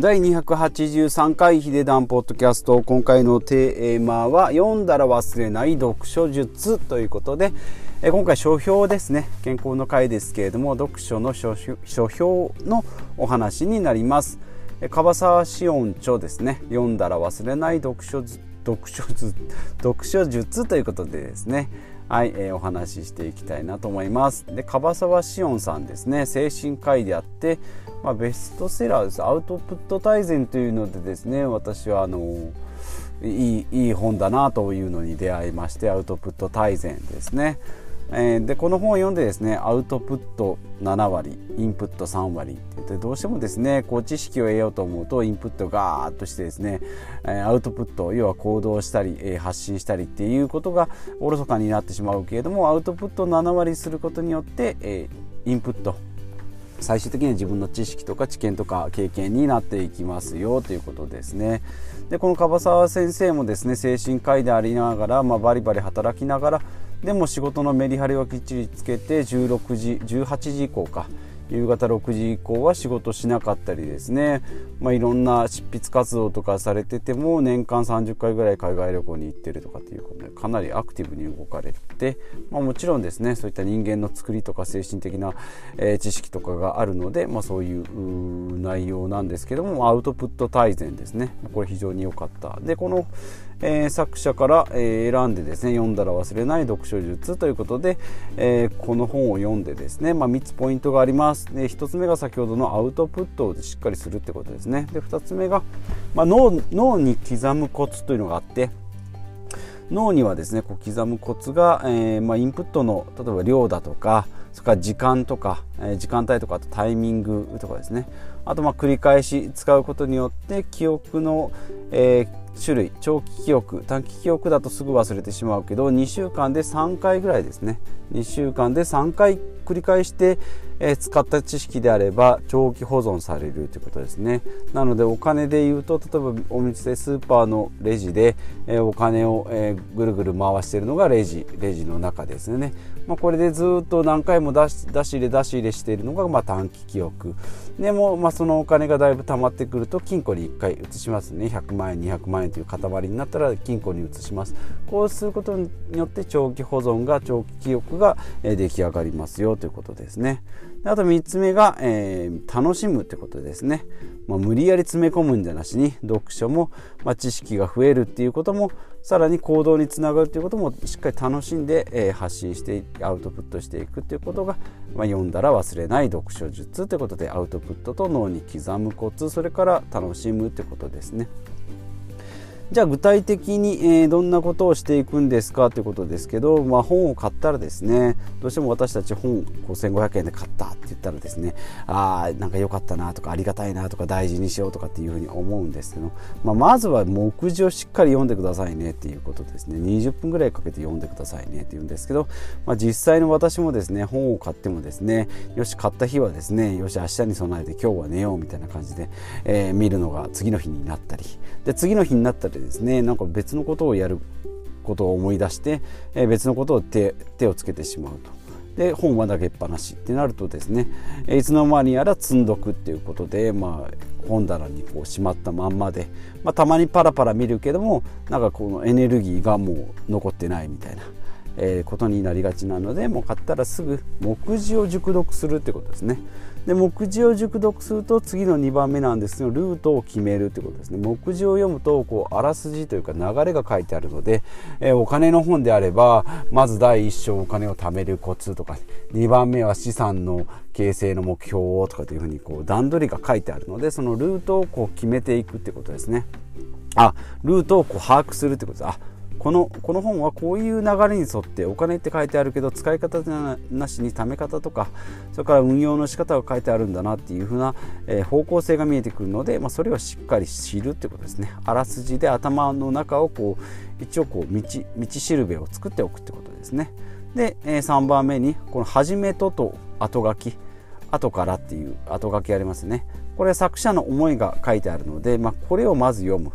第283回ヒデダンポッドキャスト今回のテーマは読んだら忘れない読書術ということで今回書評ですね。健康の回ですけれども読書の書評のお話になります。樺沢志音著ですね。読んだら忘れない読書読書読書術ということでですね。はい、えー、お話ししていきたいなと思います。で樺沢志音さんですね。精神科医であって、まあ、ベストセラーです。アウトプット大全というのでですね私はあのいいいい本だなというのに出会いましてアウトプット大全ですね。えー、でこの本を読んでですねアウトプット7割インプット3割って言ってどうしてもですねこう知識を得ようと思うとインプットガーッとしてですね、えー、アウトプット要は行動したり、えー、発信したりっていうことがおろそかになってしまうけれどもアウトプット7割することによって、えインプット最終的には自分の知識とか知見とか経験になっていきますよということですね。でこの樺沢先生もですね精神科医でありながら、まあ、バリバリ働きながらでも仕事のメリハリはきっちりつけて16時18時以降か。夕方6時以降は仕事しなかったりですね、まあ、いろんな執筆活動とかされてても年間30回ぐらい海外旅行に行ってるとかっていうことでかなりアクティブに動かれて、まあ、もちろんですねそういった人間の作りとか精神的な、え、知識とかがあるので、まあ、そういう内容なんですけどもアウトプット大全ですね。これ非常に良かった。でこのえー、作者から、えー、選んでですね読んだら忘れない読書術ということで、えー、この本を読んでですね、まあ、3つポイントがあります。で1つ目が先ほどのアウトプットをしっかりするってことですね。で2つ目が、まあ、脳脳に刻むコツというのがあって脳にはですねこう刻むコツが、えーまあ、インプットの例えば量だとかそれから時間とか、えー、時間帯とかあとタイミングとかですね。あとまあ繰り返し使うことによって記憶の、えー、種類長期記憶短期記憶だとすぐ忘れてしまうけど2週間で3回ぐらいですね。2週間で3回繰り返して、え、使った知識であれば長期保存されるということですね。なのでお金で言うと例えばお店スーパーのレジで、え、お金を、え、ぐるぐる回しているのがレジレジの中ですね、まあ、これでずっと何回も出し出し入れ出し入れしているのが、まあ、短期記憶。でも、まあ、そのお金がだいぶ溜まってくると金庫に1回移しますね。100万円200万円という塊になったら金庫に移します。こうすることによって長期保存が長期記憶が出来上がりますよ。ということですねであと3つ目が、えー、楽しむってことですね、まあ、無理やり詰め込むんじゃなしに読書も、まあ、知識が増えるっていうこともさらに行動につながるということもしっかり楽しんで、えー、発信してアウトプットしていくっていうことが、まあ、読んだら忘れない読書術ということでアウトプットと脳に刻むコツそれから楽しむってことですね。じゃあ具体的に、え、どんなことをしていくんですかということですけど、まあ、本を買ったらですねどうしても私たち本5500円で買ったって言ったらですねああなんか良かったなとかありがたいなとか大事にしようとかっていうふうに思うんですけど、まあ、まずは目次をしっかり読んでくださいねっていうことですね。20分ぐらいかけて読んでくださいねって言うんですけど、まあ、実際の私もですね本を買ってもですねよし買った日はですねよし明日に備えて今日は寝ようみたいな感じで、えー、見るのが次の日になったり。で次の日になったりですねなんか別のことをやることを思い出して、え別のことを手手をつけてしまうと。で本は投げっぱなしってなるとですねいつの間にやら積んどくっていうことで、まあ、本棚にこうしまったまんまで、まあ、たまにパラパラ見るけどもなんかこのエネルギーがもう残ってないみたいな、えー、ことになりがちなのでもう買ったらすぐ目次を熟読するってことですね。で目次を熟読すると次の2番目なんですけどルートを決めるってことですね。目次を読むとこうあらすじというか流れが書いてあるので、えー、お金の本であればまず第1章お金を貯めるコツとか2番目は資産の形成の目標をとかというふうにこう段取りが書いてあるのでそのルートをこう決めていくってことですね。あルートをこう把握するってことです。あこのこの本はこういう流れに沿ってお金って書いてあるけど使い方なしに貯め方とかそれから運用の仕方が書いてあるんだなっていうふうな、え、方向性が見えてくるので、まあ、それをしっかり知るってことですね。あらすじで頭の中をこう一応こう道道しるべを作っておくってことですね。で、え、3番目にこの「はじめと」と後書き後からっていう後書きありますね。これは作者の思いが書いてあるので、まあ、これをまず読む。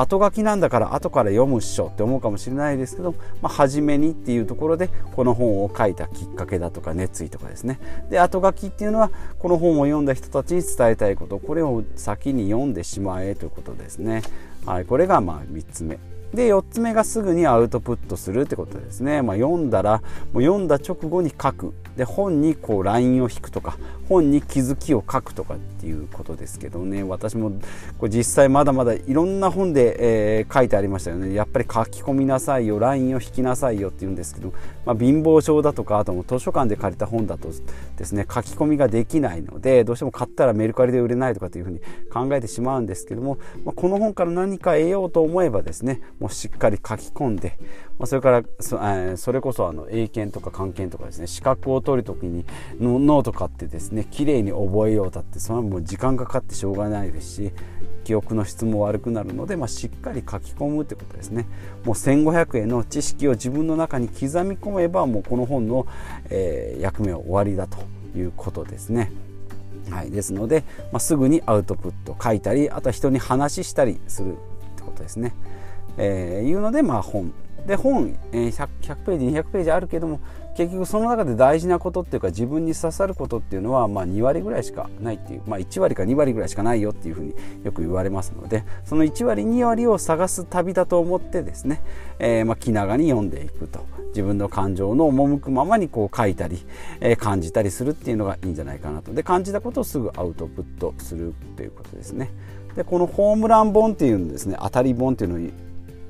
後書きなんだから後から読むっしょって思うかもしれないですけど、まあ、初めにっていうところでこの本を書いたきっかけだとか熱意とかですね。で後書きっていうのはこの本を読んだ人たちに伝えたいことこれを先に読んでしまえということですね、はい、これがまあ3つ目。で4つ目がすぐにアウトプットするってことですね、まあ、読んだらもう読んだ直後に書く。で本にこうラインを引くとか本に気づきを書くとかっていうことですけどね。私もこれ実際まだまだいろんな本で、えー、書いてありましたよね。やっぱり書き込みなさいよラインを引きなさいよって言うんですけど、まあ、貧乏症だとかあとも図書館で借りた本だとですね書き込みができないのでどうしても買ったらメルカリで売れないとかっていうふうに考えてしまうんですけども、まあ、この本から何か得ようと思えばですねもうしっかり書き込んでまあ、それからそ,、えー、それこそあの英検とか漢検とかですね資格を取る時にノート買ってですね綺麗に覚えようだってそれはもう時間かかってしょうがないですし記憶の質も悪くなるので、まあ、しっかり書き込むってことですねもう1500円の知識を自分の中に刻み込めばもうこの本の、えー、役目は終わりだということですね。はい、ですので、まあ、すぐにアウトプット書いたりあとは人に話したりするってことですね。えー、いうので、まあ、本。で本、100, 100ページ200ページあるけども結局その中で大事なことっていうか自分に刺さることっていうのはまあ2割ぐらいしかないっていう、まあ、1割か2割ぐらいしかないよっていうふうによく言われますのでその1割2割を探す旅だと思ってですね、えー、まあ気長に読んでいくと。自分の感情の赴くままにこう書いたり、えー、感じたりするっていうのがいいんじゃないかなと。で感じたことをすぐアウトプットするということですね。でこのホームラン本っていうのですね。当たり本っていうのを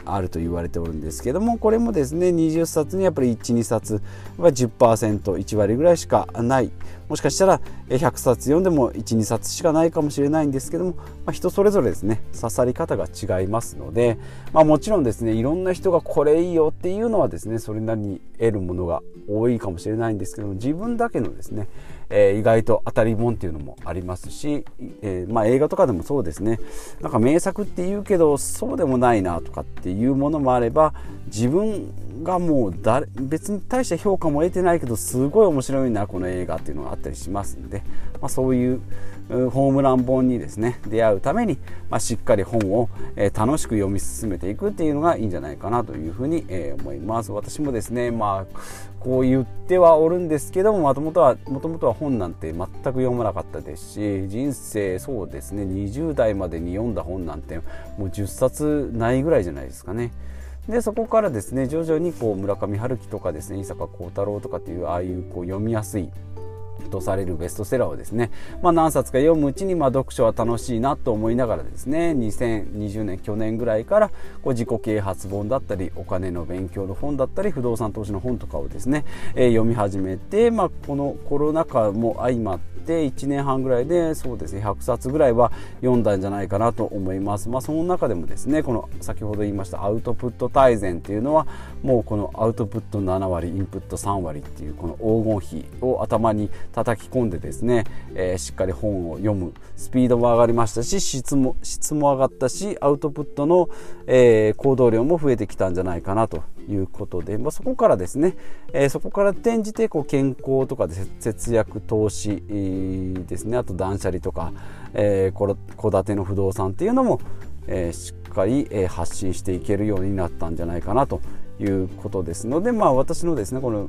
あると言われておるんですけどもこれもですね20冊にやっぱり12冊は 10%1 割ぐらいしかないもしかしたら100冊読んでも12冊しかないかもしれないんですけども、まあ、人それぞれですね刺さり方が違いますので、まあ、もちろんですねいろんな人がこれいいよっていうのはですねそれなりに得るものが多いかもしれないんですけども自分だけのですねえー、意外と当たり本っていうのもありますし、えー、まあ、映画とかでもそうですねなんか名作って言うけどそうでもないなとかっていうものもあれば自分がもう誰別に大した評価も得てないけどすごい面白いなこの映画っていうのがあったりしますので、まあ、そういうホームラン本にですね出会うために、まあ、しっかり本を、えー、楽しく読み進めていくっていうのがいいんじゃないかなというふうに、えー、思います私もですねまあこう言ってはおるんですけどももともとはもともとは本なんて全く読まなかったですし人生そうですね20代までに読んだ本なんてもう10冊ないぐらいじゃないですかね。でそこからですね徐々にこう村上春樹とかですね伊坂幸太郎とかっていうああいうこう読みやすいとされるベストセラーをですね、まあ、何冊か読むうちにまあ読書は楽しいなと思いながらですね2020年去年ぐらいからこう自己啓発本だったりお金の勉強の本だったり不動産投資の本とかをですね、えー、読み始めて、まあ、このコロナ禍も相まってて1年半ぐらいでそうですね100冊ぐらいは読んだんじゃないかなと思います。まあ、その中でもですねこの先ほど言いましたアウトプット大全っていうのはもうこのアウトプット7割インプット3割っていうこの黄金比を頭に叩き込んでですね、えー、しっかり本を読む。スピードも上がりましたし質も質も上がったしアウトプットの、えー、行動量も増えてきたんじゃないかなということで、まあ、そこからですね、えー、そこから転じてこう健康とかで節約投資ですねあと断捨離とか戸、えー、建ての不動産っていうのも、えー、しっかり、えー、発信していけるようになったんじゃないかなということですのでまあ私のですねこの、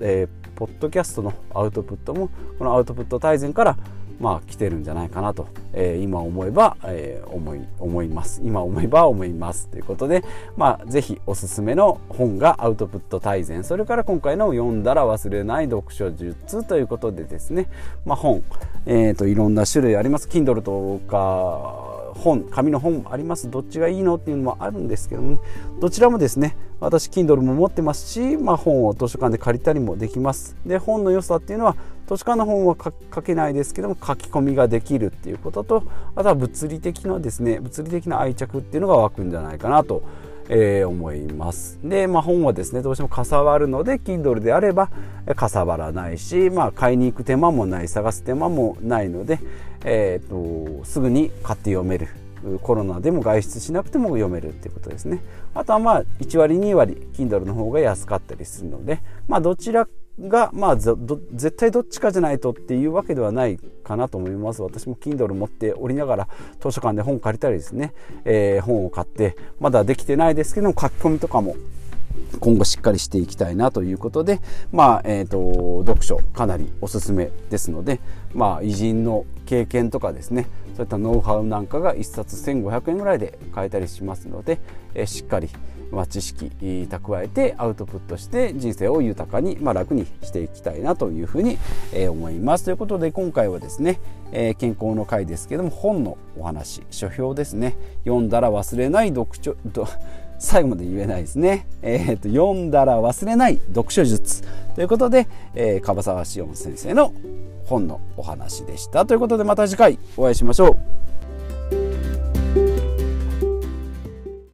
えー、ポッドキャストのアウトプットもこのアウトプット大全からまあ来てるんじゃないかなと、えー、今思えば、えー、思い思います。今思えば思いますということでまあぜひおすすめの本がアウトプット大全。それから今回の読んだら忘れない読書術ということでですね。まあ本、えーと、いろんな種類あります。Kindle とか本紙の本もあります。どっちがいいのっていうのもあるんですけども、どちらもですね私 Kindle も持ってますし、まあ、本を図書館で借りたりもできます。で本の良さっていうのは図書館の本は書けないですけども書き込みができるっていうこととあとは物理的なですね物理的な愛着っていうのが湧くんじゃないかなとえー、思います。で、まあ、本はですねどうしてもかさわるので Kindle であればかさばらないし、まあ、買いに行く手間もない探す手間もないので、えーと、すぐに買って読める。コロナでも外出しなくても読めるっていうことですね。あとはまあ1割2割 Kindle の方が安かったりするので、まあ、どちらかが、まあ、絶対どっちかじゃないとっていうわけではないかなと思います。私も Kindle 持っておりながら図書館で本借りたりですね、えー、本を買ってまだできてないですけども書き込みとかも今後しっかりしていきたいなということで、まあえーと、読書かなりおすすめですので、まあ、偉人の経験とかですねそういったノウハウなんかが1冊1500円ぐらいで買えたりしますので、え、しっかり、まあ、知識蓄えてアウトプットして人生を豊かに、まあ、楽にしていきたいなというふうに、えー、思います。ということで今回はですね、えー、健康の回ですけども本のお話書評ですね読んだら忘れない読書 最後まで言えないですね。えーと、読んだら忘れない読書術ということで、えー、樺沢志音先生の本のお話でした。ということでまた次回お会いしましょう。